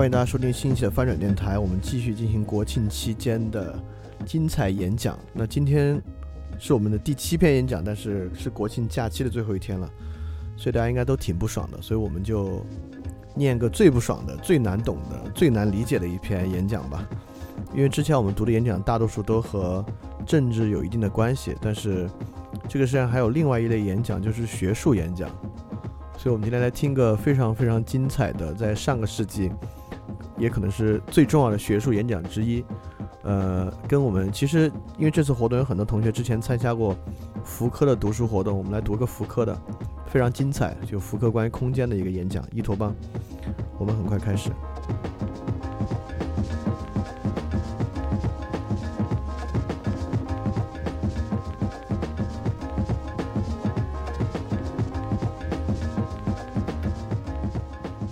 欢迎大家收听新一期的翻转电台。我们继续进行国庆期间的精彩演讲。那今天是我们的第七篇演讲，但是是国庆假期的最后一天了，所以大家应该都挺不爽的。所以我们就念个最不爽的、最难懂的、最难理解的一篇演讲吧。因为之前我们读的演讲大多数都和政治有一定的关系，但是这个实际上还有另外一类演讲，就是学术演讲。所以我们今天来听个非常非常精彩的，在上个世纪。也可能是最重要的学术演讲之一，呃，跟我们其实因为这次活动有很多同学之前参加过福柯的读书活动，我们来读个福柯的，非常精彩，就福柯关于空间的一个演讲，一托邦，我们很快开始。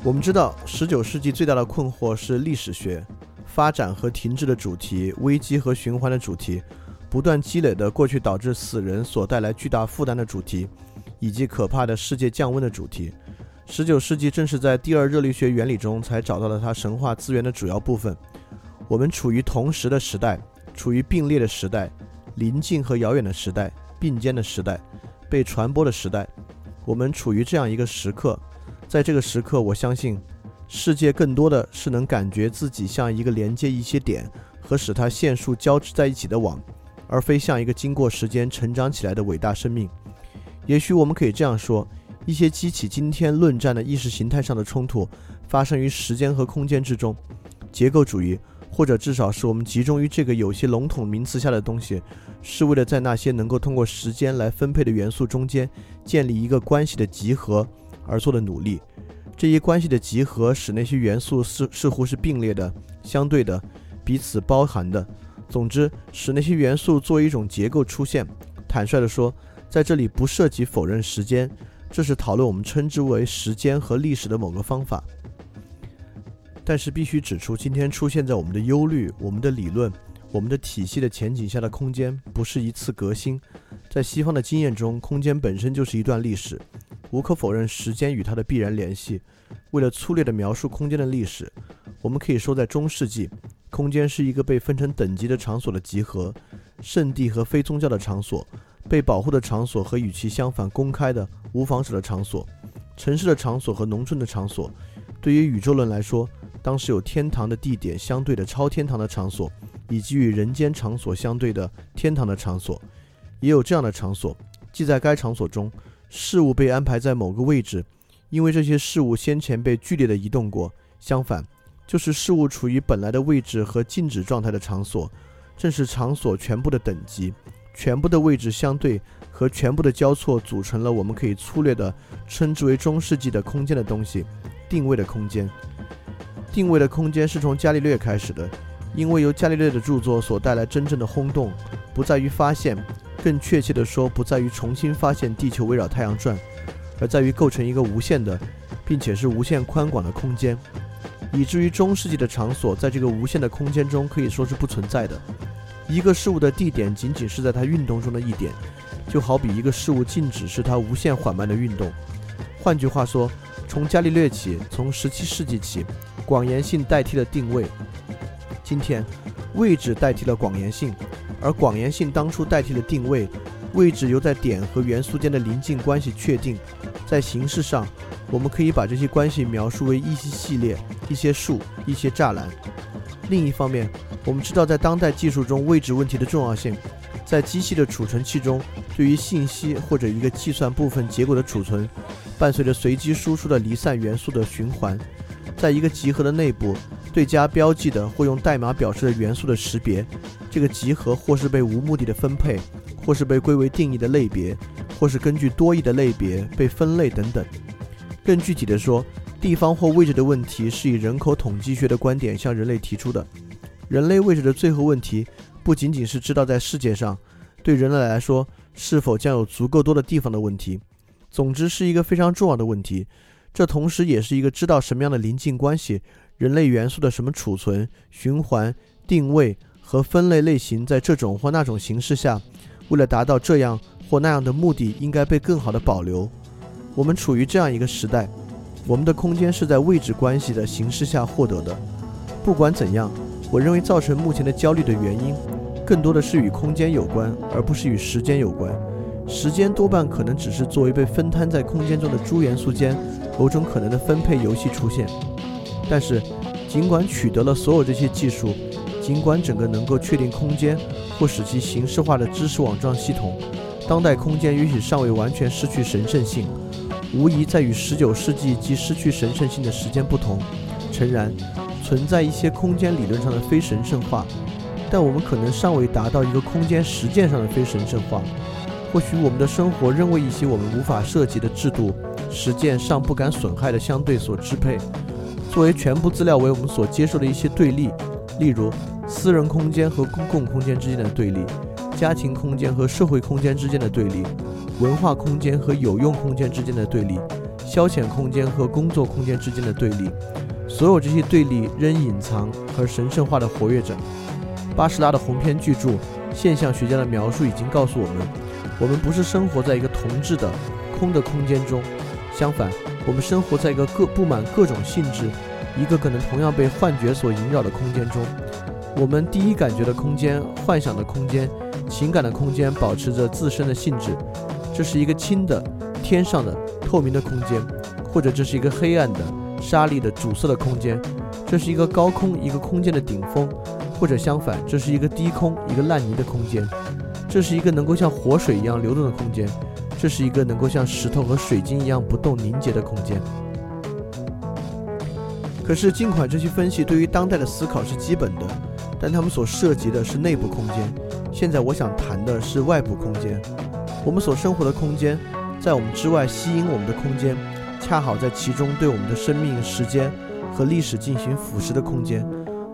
我们知道，十九世纪最大的困惑是历史学发展和停滞的主题、危机和循环的主题、不断积累的过去导致死人所带来巨大负担的主题，以及可怕的世界降温的主题。十九世纪正是在第二热力学原理中才找到了它神话资源的主要部分。我们处于同时的时代，处于并列的时代、临近和遥远的时代、并肩的时代、被传播的时代。我们处于这样一个时刻。在这个时刻，我相信，世界更多的是能感觉自己像一个连接一些点和使它线束交织在一起的网，而非像一个经过时间成长起来的伟大生命。也许我们可以这样说：一些激起今天论战的意识形态上的冲突，发生于时间和空间之中。结构主义，或者至少是我们集中于这个有些笼统名词下的东西，是为了在那些能够通过时间来分配的元素中间建立一个关系的集合。而做的努力，这一关系的集合使那些元素似似乎是并列的、相对的、彼此包含的。总之，使那些元素作为一种结构出现。坦率地说，在这里不涉及否认时间，这是讨论我们称之为时间和历史的某个方法。但是必须指出，今天出现在我们的忧虑、我们的理论、我们的体系的前景下的空间，不是一次革新。在西方的经验中，空间本身就是一段历史。无可否认，时间与它的必然联系。为了粗略地描述空间的历史，我们可以说，在中世纪，空间是一个被分成等级的场所的集合：圣地和非宗教的场所，被保护的场所和与其相反、公开的无防守的场所，城市的场所和农村的场所。对于宇宙论来说，当时有天堂的地点相对的超天堂的场所，以及与人间场所相对的天堂的场所。也有这样的场所，即在该场所中。事物被安排在某个位置，因为这些事物先前被剧烈的移动过。相反，就是事物处于本来的位置和静止状态的场所，正是场所全部的等级、全部的位置相对和全部的交错组成了我们可以粗略地称之为中世纪的空间的东西——定位的空间。定位的空间是从伽利略开始的，因为由伽利略的著作所带来真正的轰动，不在于发现。更确切地说，不在于重新发现地球围绕太阳转，而在于构成一个无限的，并且是无限宽广的空间，以至于中世纪的场所在这个无限的空间中可以说是不存在的。一个事物的地点仅仅是在它运动中的一点，就好比一个事物静止是它无限缓慢的运动。换句话说，从伽利略起，从17世纪起，广延性代替了定位。今天，位置代替了广延性。而广延性当初代替了定位，位置由在点和元素间的临近关系确定。在形式上，我们可以把这些关系描述为一些系列、一些树、一些栅栏。另一方面，我们知道在当代技术中位置问题的重要性。在机器的储存器中，对于信息或者一个计算部分结果的储存，伴随着随机输出的离散元素的循环。在一个集合的内部，对加标记的或用代码表示的元素的识别。这个集合或是被无目的的分配，或是被归为定义的类别，或是根据多义的类别被分类等等。更具体的说，地方或位置的问题是以人口统计学的观点向人类提出的。人类位置的最后问题，不仅仅是知道在世界上对人类来说是否将有足够多的地方的问题，总之是一个非常重要的问题。这同时也是一个知道什么样的临近关系，人类元素的什么储存、循环、定位。和分类类型在这种或那种形式下，为了达到这样或那样的目的，应该被更好的保留。我们处于这样一个时代，我们的空间是在位置关系的形式下获得的。不管怎样，我认为造成目前的焦虑的原因，更多的是与空间有关，而不是与时间有关。时间多半可能只是作为被分摊在空间中的诸元素间某种可能的分配游戏出现。但是，尽管取得了所有这些技术，尽管整个能够确定空间或使其形式化的知识网状系统，当代空间也许尚未完全失去神圣性。无疑，在与十九世纪即失去神圣性的时间不同，诚然存在一些空间理论上的非神圣化，但我们可能尚未达到一个空间实践上的非神圣化。或许我们的生活仍为一些我们无法涉及的制度、实践上不敢损害的相对所支配。作为全部资料为我们所接受的一些对立，例如私人空间和公共空间之间的对立，家庭空间和社会空间之间的对立，文化空间和有用空间之间的对立，消遣空间和工作空间之间的对立，所有这些对立仍隐藏和神圣化的活跃着。巴士拉的鸿篇巨著《现象学家的描述》已经告诉我们。我们不是生活在一个同质的空的空间中，相反，我们生活在一个各布满各种性质、一个可能同样被幻觉所萦绕的空间中。我们第一感觉的空间、幻想的空间、情感的空间保持着自身的性质。这是一个轻的、天上的、透明的空间，或者这是一个黑暗的、沙砾的、阻塞的空间。这是一个高空、一个空间的顶峰，或者相反，这是一个低空、一个烂泥的空间。这是一个能够像活水一样流动的空间，这是一个能够像石头和水晶一样不动凝结的空间。可是，尽管这些分析对于当代的思考是基本的，但他们所涉及的是内部空间。现在我想谈的是外部空间。我们所生活的空间，在我们之外吸引我们的空间，恰好在其中对我们的生命、时间和历史进行腐蚀的空间，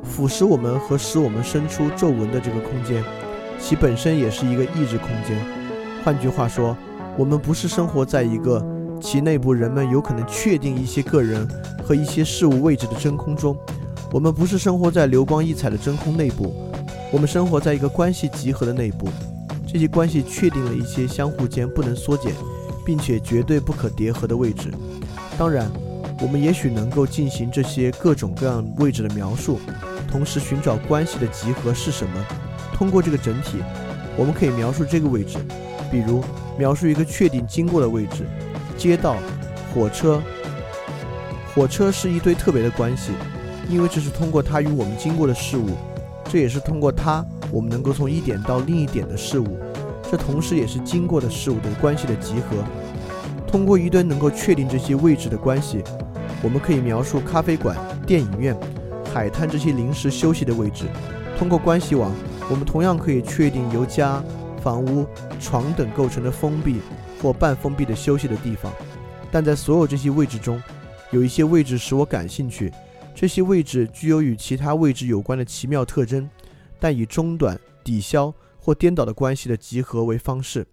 腐蚀我们和使我们生出皱纹的这个空间。其本身也是一个意志空间。换句话说，我们不是生活在一个其内部人们有可能确定一些个人和一些事物位置的真空中。我们不是生活在流光溢彩的真空内部。我们生活在一个关系集合的内部。这些关系确定了一些相互间不能缩减，并且绝对不可叠合的位置。当然，我们也许能够进行这些各种各样位置的描述，同时寻找关系的集合是什么。通过这个整体，我们可以描述这个位置，比如描述一个确定经过的位置，街道、火车。火车是一堆特别的关系，因为这是通过它与我们经过的事物，这也是通过它我们能够从一点到另一点的事物，这同时也是经过的事物的关系的集合。通过一堆能够确定这些位置的关系，我们可以描述咖啡馆、电影院、海滩这些临时休息的位置。通过关系网。我们同样可以确定由家、房屋、床等构成的封闭或半封闭的休息的地方，但在所有这些位置中，有一些位置使我感兴趣。这些位置具有与其他位置有关的奇妙特征，但以中短、抵消或颠倒的关系的集合为方式，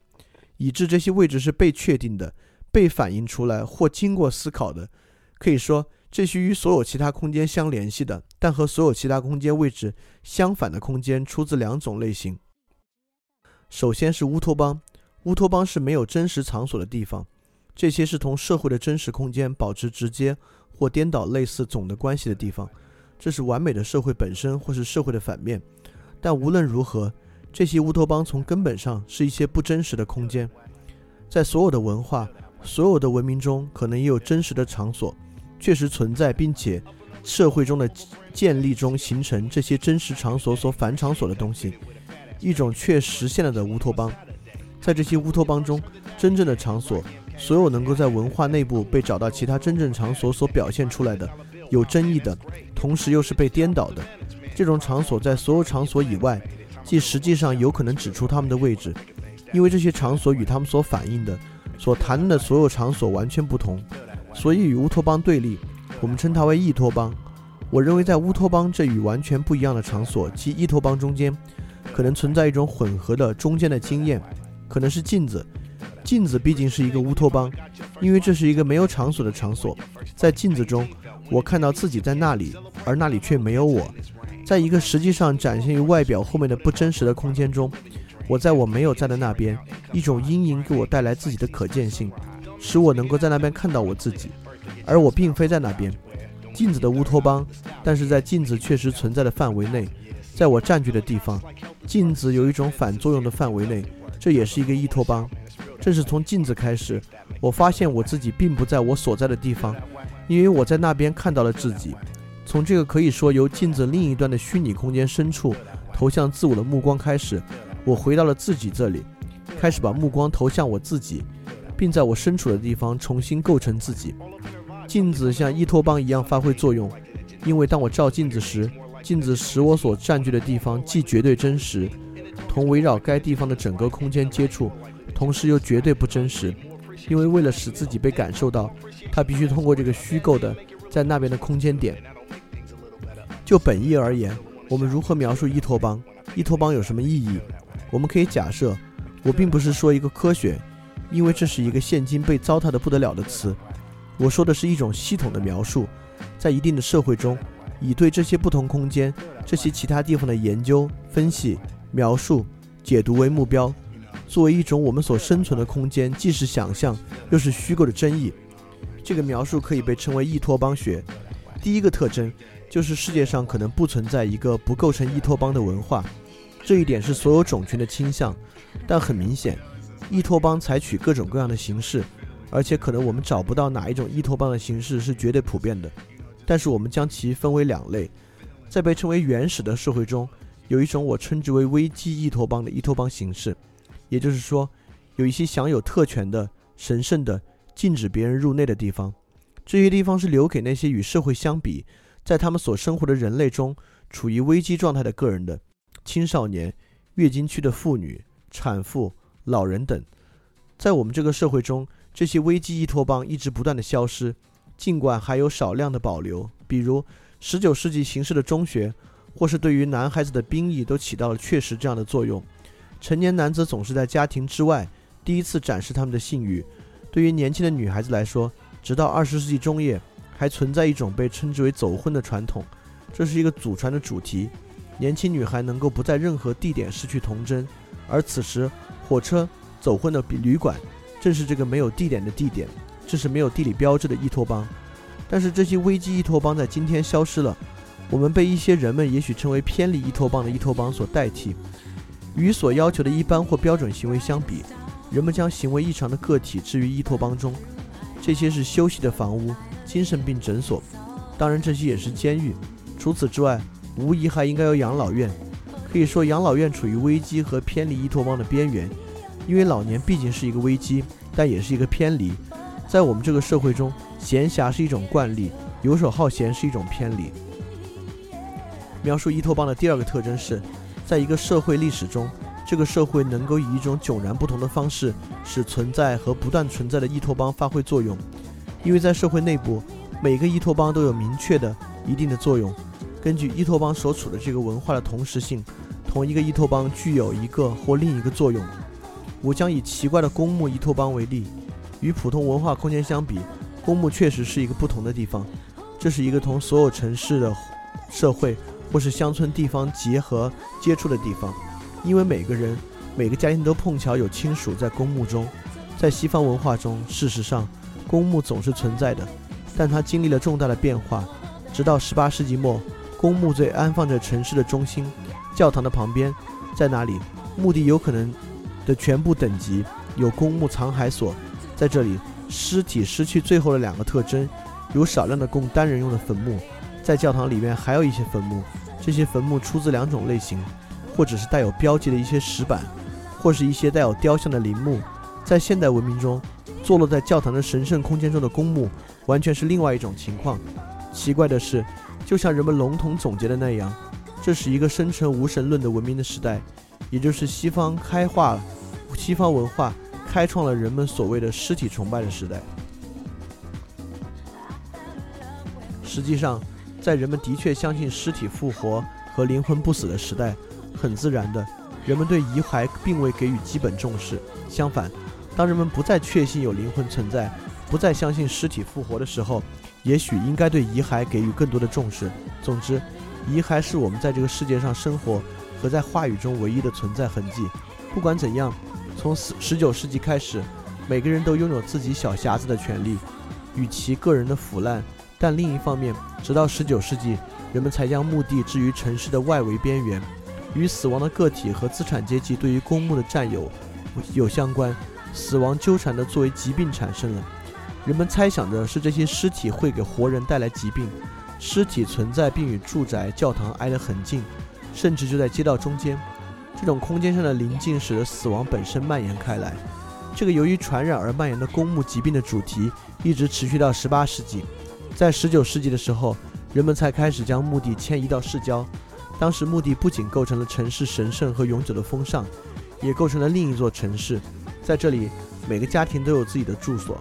以致这些位置是被确定的、被反映出来或经过思考的。可以说。这些与所有其他空间相联系的，但和所有其他空间位置相反的空间出自两种类型。首先是乌托邦，乌托邦是没有真实场所的地方，这些是同社会的真实空间保持直接或颠倒类似总的关系的地方。这是完美的社会本身，或是社会的反面。但无论如何，这些乌托邦从根本上是一些不真实的空间。在所有的文化、所有的文明中，可能也有真实的场所。确实存在，并且社会中的建立中形成这些真实场所所反场所的东西，一种确实现了的乌托邦。在这些乌托邦中，真正的场所，所有能够在文化内部被找到其他真正场所所表现出来的有争议的，同时又是被颠倒的这种场所，在所有场所以外，即实际上有可能指出他们的位置，因为这些场所与他们所反映的、所谈论的所有场所完全不同。所以与乌托邦对立，我们称它为异托邦。我认为在乌托邦这与完全不一样的场所即异托邦中间，可能存在一种混合的中间的经验，可能是镜子。镜子毕竟是一个乌托邦，因为这是一个没有场所的场所。在镜子中，我看到自己在那里，而那里却没有我。在一个实际上展现于外表后面的不真实的空间中，我在我没有在的那边，一种阴影给我带来自己的可见性。使我能够在那边看到我自己，而我并非在那边。镜子的乌托邦，但是在镜子确实存在的范围内，在我占据的地方，镜子有一种反作用的范围内，这也是一个伊托邦。正是从镜子开始，我发现我自己并不在我所在的地方，因为我在那边看到了自己。从这个可以说由镜子另一端的虚拟空间深处投向自我的目光开始，我回到了自己这里，开始把目光投向我自己，并在我身处的地方重新构成自己。镜子像依托邦一样发挥作用，因为当我照镜子时，镜子使我所占据的地方既绝对真实，同围绕该地方的整个空间接触，同时又绝对不真实，因为为了使自己被感受到，它必须通过这个虚构的在那边的空间点。就本意而言，我们如何描述依托邦？依托邦有什么意义？我们可以假设，我并不是说一个科学，因为这是一个现今被糟蹋的不得了的词。我说的是一种系统的描述，在一定的社会中，以对这些不同空间、这些其他地方的研究、分析、描述、解读为目标，作为一种我们所生存的空间，既是想象又是虚构的争议。这个描述可以被称为依托邦学。第一个特征就是世界上可能不存在一个不构成依托邦的文化，这一点是所有种群的倾向。但很明显，依托邦采取各种各样的形式。而且可能我们找不到哪一种依托邦的形式是绝对普遍的，但是我们将其分为两类，在被称为原始的社会中，有一种我称之为危机依托邦的依托邦形式，也就是说，有一些享有特权的、神圣的、禁止别人入内的地方，这些地方是留给那些与社会相比，在他们所生活的人类中处于危机状态的个人的青少年、月经区的妇女、产妇、老人等，在我们这个社会中。这些危机依托邦一直不断的消失，尽管还有少量的保留，比如19世纪形式的中学，或是对于男孩子的兵役都起到了确实这样的作用。成年男子总是在家庭之外第一次展示他们的性欲。对于年轻的女孩子来说，直到二十世纪中叶，还存在一种被称之为走婚的传统，这是一个祖传的主题。年轻女孩能够不在任何地点失去童真，而此时火车、走婚的旅馆。正是这个没有地点的地点，这是没有地理标志的依托邦。但是这些危机依托邦在今天消失了，我们被一些人们也许称为偏离依托邦的依托邦所代替。与所要求的一般或标准行为相比，人们将行为异常的个体置于依托邦中。这些是休息的房屋、精神病诊所，当然这些也是监狱。除此之外，无疑还应该有养老院。可以说，养老院处于危机和偏离依托邦的边缘。因为老年毕竟是一个危机，但也是一个偏离。在我们这个社会中，闲暇是一种惯例，游手好闲是一种偏离。描述伊托邦的第二个特征是，在一个社会历史中，这个社会能够以一种迥然不同的方式使存在和不断存在的伊托邦发挥作用。因为在社会内部，每个伊托邦都有明确的一定的作用。根据伊托邦所处的这个文化的同时性，同一个伊托邦具有一个或另一个作用。我将以奇怪的公墓伊托邦为例，与普通文化空间相比，公墓确实是一个不同的地方。这是一个同所有城市的社会或是乡村地方结合接触的地方，因为每个人、每个家庭都碰巧有亲属在公墓中。在西方文化中，事实上，公墓总是存在的，但它经历了重大的变化。直到18世纪末，公墓最安放在城市的中心，教堂的旁边，在那里，墓地有可能。的全部等级有公墓藏骸所，在这里，尸体失去最后的两个特征，有少量的供单人用的坟墓，在教堂里面还有一些坟墓，这些坟墓出自两种类型，或者是带有标记的一些石板，或是一些带有雕像的陵墓。在现代文明中，坐落在教堂的神圣空间中的公墓，完全是另外一种情况。奇怪的是，就像人们笼统总结的那样，这是一个生成无神论的文明的时代。也就是西方开化了，西方文化开创了人们所谓的尸体崇拜的时代。实际上，在人们的确相信尸体复活和灵魂不死的时代，很自然的，人们对遗骸并未给予基本重视。相反，当人们不再确信有灵魂存在，不再相信尸体复活的时候，也许应该对遗骸给予更多的重视。总之，遗骸是我们在这个世界上生活。和在话语中唯一的存在痕迹。不管怎样，从十十九世纪开始，每个人都拥有自己小匣子的权利。与其个人的腐烂，但另一方面，直到19世纪，人们才将墓地置于城市的外围边缘，与死亡的个体和资产阶级对于公墓的占有有相关。死亡纠缠的作为疾病产生了，人们猜想着是这些尸体会给活人带来疾病。尸体存在并与住宅、教堂挨得很近，甚至就在街道中间。这种空间上的临近使得死亡本身蔓延开来。这个由于传染而蔓延的公墓疾病的主题一直持续到18世纪。在19世纪的时候，人们才开始将墓地迁移到市郊。当时墓地不仅构成了城市神圣和永久的风尚，也构成了另一座城市。在这里，每个家庭都有自己的住所。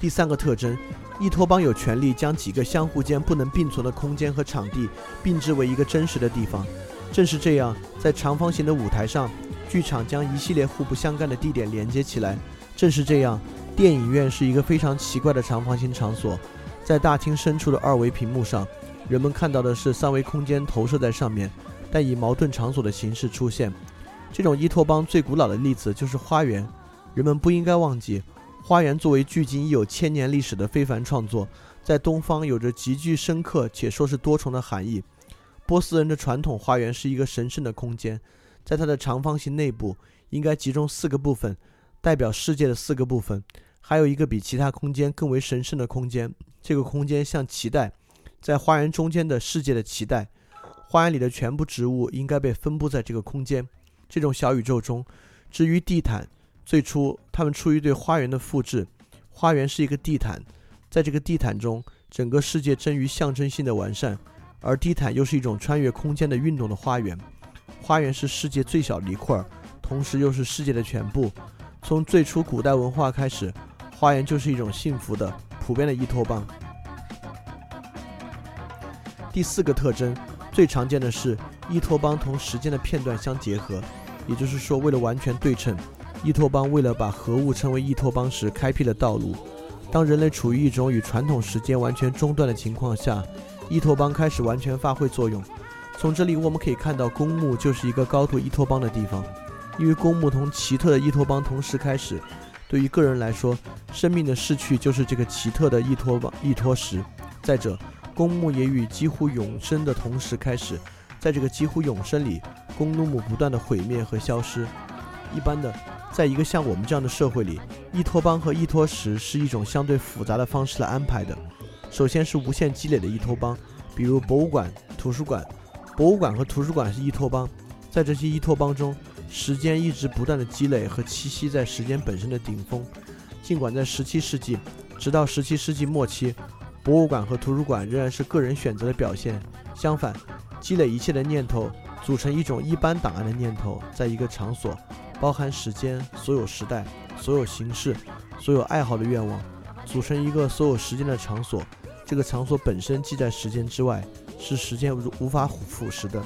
第三个特征，伊托邦有权利将几个相互间不能并存的空间和场地并置为一个真实的地方。正是这样，在长方形的舞台上，剧场将一系列互不相干的地点连接起来。正是这样，电影院是一个非常奇怪的长方形场所。在大厅深处的二维屏幕上，人们看到的是三维空间投射在上面，但以矛盾场所的形式出现。这种伊托邦最古老的例子就是花园。人们不应该忘记。花园作为距今已有千年历史的非凡创作，在东方有着极具深刻且说是多重的含义。波斯人的传统花园是一个神圣的空间，在它的长方形内部应该集中四个部分，代表世界的四个部分，还有一个比其他空间更为神圣的空间。这个空间像脐带，在花园中间的世界的脐带。花园里的全部植物应该被分布在这个空间，这种小宇宙中。至于地毯。最初，他们出于对花园的复制。花园是一个地毯，在这个地毯中，整个世界臻于象征性的完善，而地毯又是一种穿越空间的运动的花园。花园是世界最小的一块，同时又是世界的全部。从最初古代文化开始，花园就是一种幸福的、普遍的伊托邦。第四个特征，最常见的是伊托邦同时间的片段相结合，也就是说，为了完全对称。伊托邦为了把核物称为伊托邦时，开辟了道路。当人类处于一种与传统时间完全中断的情况下，伊托邦开始完全发挥作用。从这里我们可以看到，公墓就是一个高度伊托邦的地方，因为公墓同奇特的伊托邦同时开始。对于个人来说，生命的逝去就是这个奇特的伊托邦依托时。再者，公墓也与几乎永生的同时开始。在这个几乎永生里，公墓不断的毁灭和消失。一般的。在一个像我们这样的社会里，依托邦和依托石是一种相对复杂的方式来安排的。首先是无限积累的依托邦，比如博物馆、图书馆。博物馆和图书馆是依托邦，在这些依托邦中，时间一直不断的积累和栖息在时间本身的顶峰。尽管在17世纪，直到17世纪末期，博物馆和图书馆仍然是个人选择的表现。相反，积累一切的念头组成一种一般档案的念头，在一个场所。包含时间、所有时代、所有形式、所有爱好的愿望，组成一个所有时间的场所。这个场所本身既在时间之外，是时间无法腐蚀的，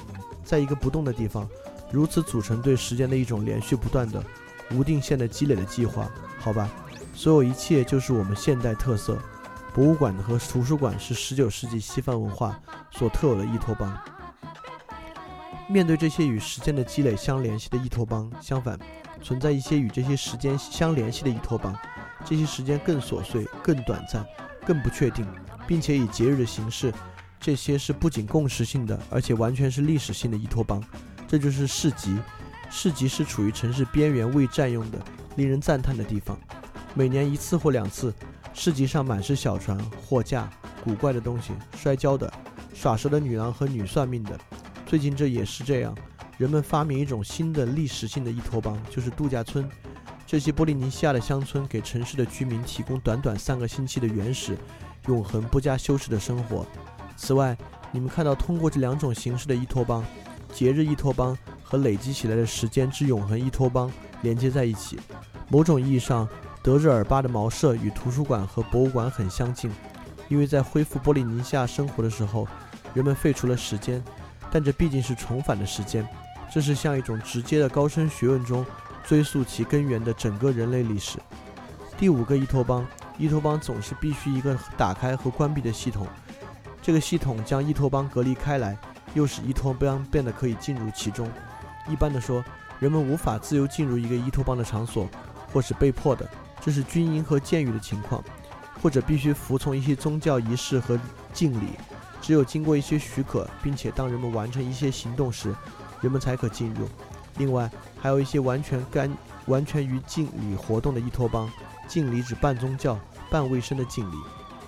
在一个不动的地方，如此组成对时间的一种连续不断的、无定线的积累的计划。好吧，所有一切就是我们现代特色。博物馆和图书馆是十九世纪西方文化所特有的依托邦。面对这些与时间的积累相联系的依托邦，相反，存在一些与这些时间相联系的依托邦。这些时间更琐碎、更短暂、更不确定，并且以节日的形式。这些是不仅共识性的，而且完全是历史性的依托邦。这就是市集。市集是处于城市边缘未占用的、令人赞叹的地方。每年一次或两次，市集上满是小船、货架、古怪的东西、摔跤的、耍蛇的女郎和女算命的。最近这也是这样，人们发明一种新的历史性的依托邦，就是度假村。这些波利尼西亚的乡村给城市的居民提供短短三个星期的原始、永恒、不加修饰的生活。此外，你们看到通过这两种形式的依托邦——节日依托邦和累积起来的时间之永恒依托邦——连接在一起。某种意义上，德日尔巴的茅舍与图书馆和博物馆很相近，因为在恢复波利尼西亚生活的时候，人们废除了时间。但这毕竟是重返的时间，这是像一种直接的高深学问中追溯其根源的整个人类历史。第五个依托邦，依托邦总是必须一个打开和关闭的系统，这个系统将依托邦隔离开来，又使依托邦变得可以进入其中。一般的说，人们无法自由进入一个伊托邦的场所，或是被迫的，这是军营和监狱的情况，或者必须服从一些宗教仪式和敬礼。只有经过一些许可，并且当人们完成一些行动时，人们才可进入。另外，还有一些完全干、完全于敬礼活动的伊托邦。敬礼指半宗教、半卫生的敬礼，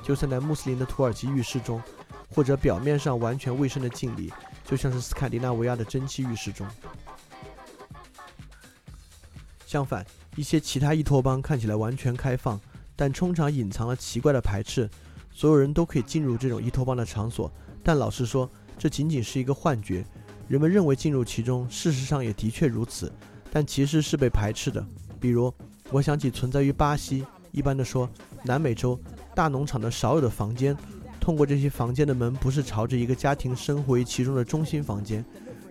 就算在穆斯林的土耳其浴室中，或者表面上完全卫生的敬礼，就像是斯堪的纳维亚的蒸汽浴室中。相反，一些其他伊托邦看起来完全开放，但通常隐藏了奇怪的排斥。所有人都可以进入这种伊托邦的场所，但老实说，这仅仅是一个幻觉。人们认为进入其中，事实上也的确如此，但其实是被排斥的。比如，我想起存在于巴西，一般的说，南美洲大农场的少有的房间，通过这些房间的门不是朝着一个家庭生活于其中的中心房间，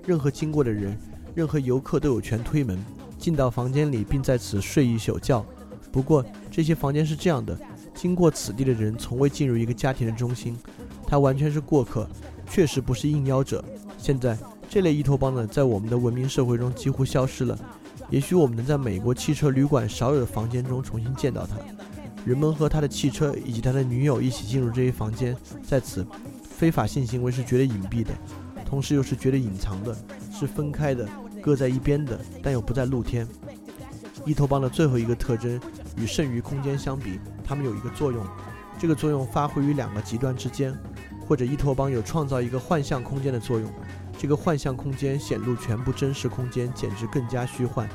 任何经过的人，任何游客都有权推门进到房间里，并在此睡一宿觉。不过，这些房间是这样的。经过此地的人从未进入一个家庭的中心，他完全是过客，确实不是应邀者。现在这类伊托邦呢，在我们的文明社会中几乎消失了。也许我们能在美国汽车旅馆少有的房间中重新见到他。人们和他的汽车以及他的女友一起进入这些房间，在此，非法性行为是绝对隐蔽的，同时又是绝对隐藏的，是分开的，搁在一边的，但又不在露天。伊托邦的最后一个特征与剩余空间相比。它们有一个作用，这个作用发挥于两个极端之间，或者伊托邦有创造一个幻象空间的作用。这个幻象空间显露全部真实空间，简直更加虚幻，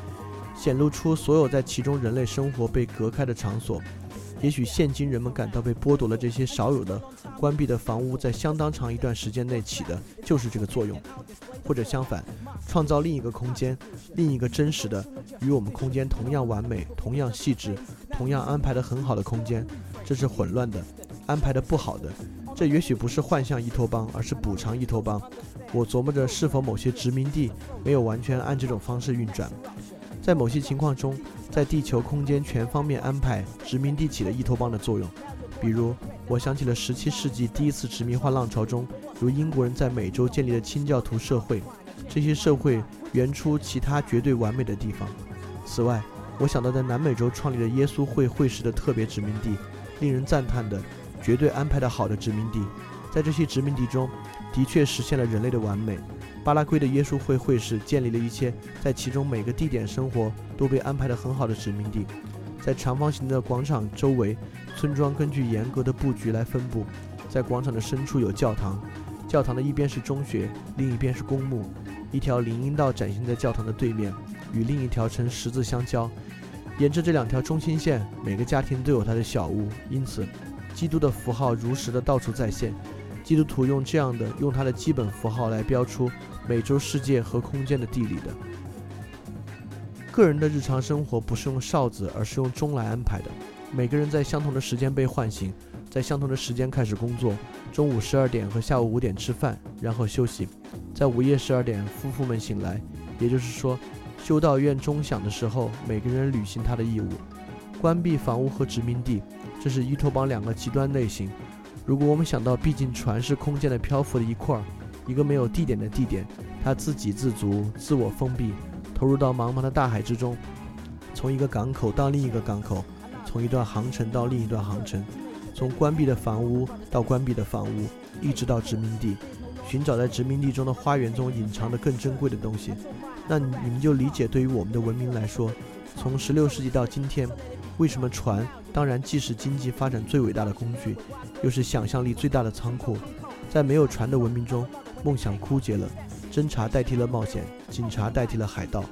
显露出所有在其中人类生活被隔开的场所。也许现今人们感到被剥夺了这些少有的关闭的房屋，在相当长一段时间内起的就是这个作用，或者相反，创造另一个空间，另一个真实的与我们空间同样完美、同样细致、同样安排的很好的空间。这是混乱的，安排的不好的。这也许不是幻象伊托邦，而是补偿伊托邦。我琢磨着是否某些殖民地没有完全按这种方式运转。在某些情况中，在地球空间全方面安排殖民地起了伊托邦的作用。比如，我想起了17世纪第一次殖民化浪潮中，由英国人在美洲建立的清教徒社会。这些社会原出其他绝对完美的地方。此外，我想到在南美洲创立的耶稣会会士的特别殖民地，令人赞叹的、绝对安排的好的殖民地。在这些殖民地中，的确实现了人类的完美。巴拉圭的耶稣会会士建立了一切在其中每个地点生活都被安排得很好的殖民地，在长方形的广场周围，村庄根据严格的布局来分布。在广场的深处有教堂，教堂的一边是中学，另一边是公墓。一条林荫道展现在教堂的对面，与另一条呈十字相交。沿着这两条中心线，每个家庭都有它的小屋，因此，基督的符号如实的到处再现。基督徒用这样的用他的基本符号来标出美洲世界和空间的地理的。个人的日常生活不是用哨子，而是用钟来安排的。每个人在相同的时间被唤醒，在相同的时间开始工作。中午十二点和下午五点吃饭，然后休息。在午夜十二点，夫妇们醒来，也就是说，修道院钟响的时候，每个人履行他的义务。关闭房屋和殖民地，这是伊托邦两个极端类型。如果我们想到，毕竟船是空间的漂浮的一块儿，一个没有地点的地点，它自给自足、自我封闭，投入到茫茫的大海之中，从一个港口到另一个港口，从一段航程到另一段航程，从关闭的房屋到关闭的房屋，一直到殖民地，寻找在殖民地中的花园中隐藏的更珍贵的东西，那你们就理解，对于我们的文明来说，从十六世纪到今天，为什么船？当然，既是经济发展最伟大的工具，又是想象力最大的仓库。在没有船的文明中，梦想枯竭了，侦查代替了冒险，警察代替了海盗。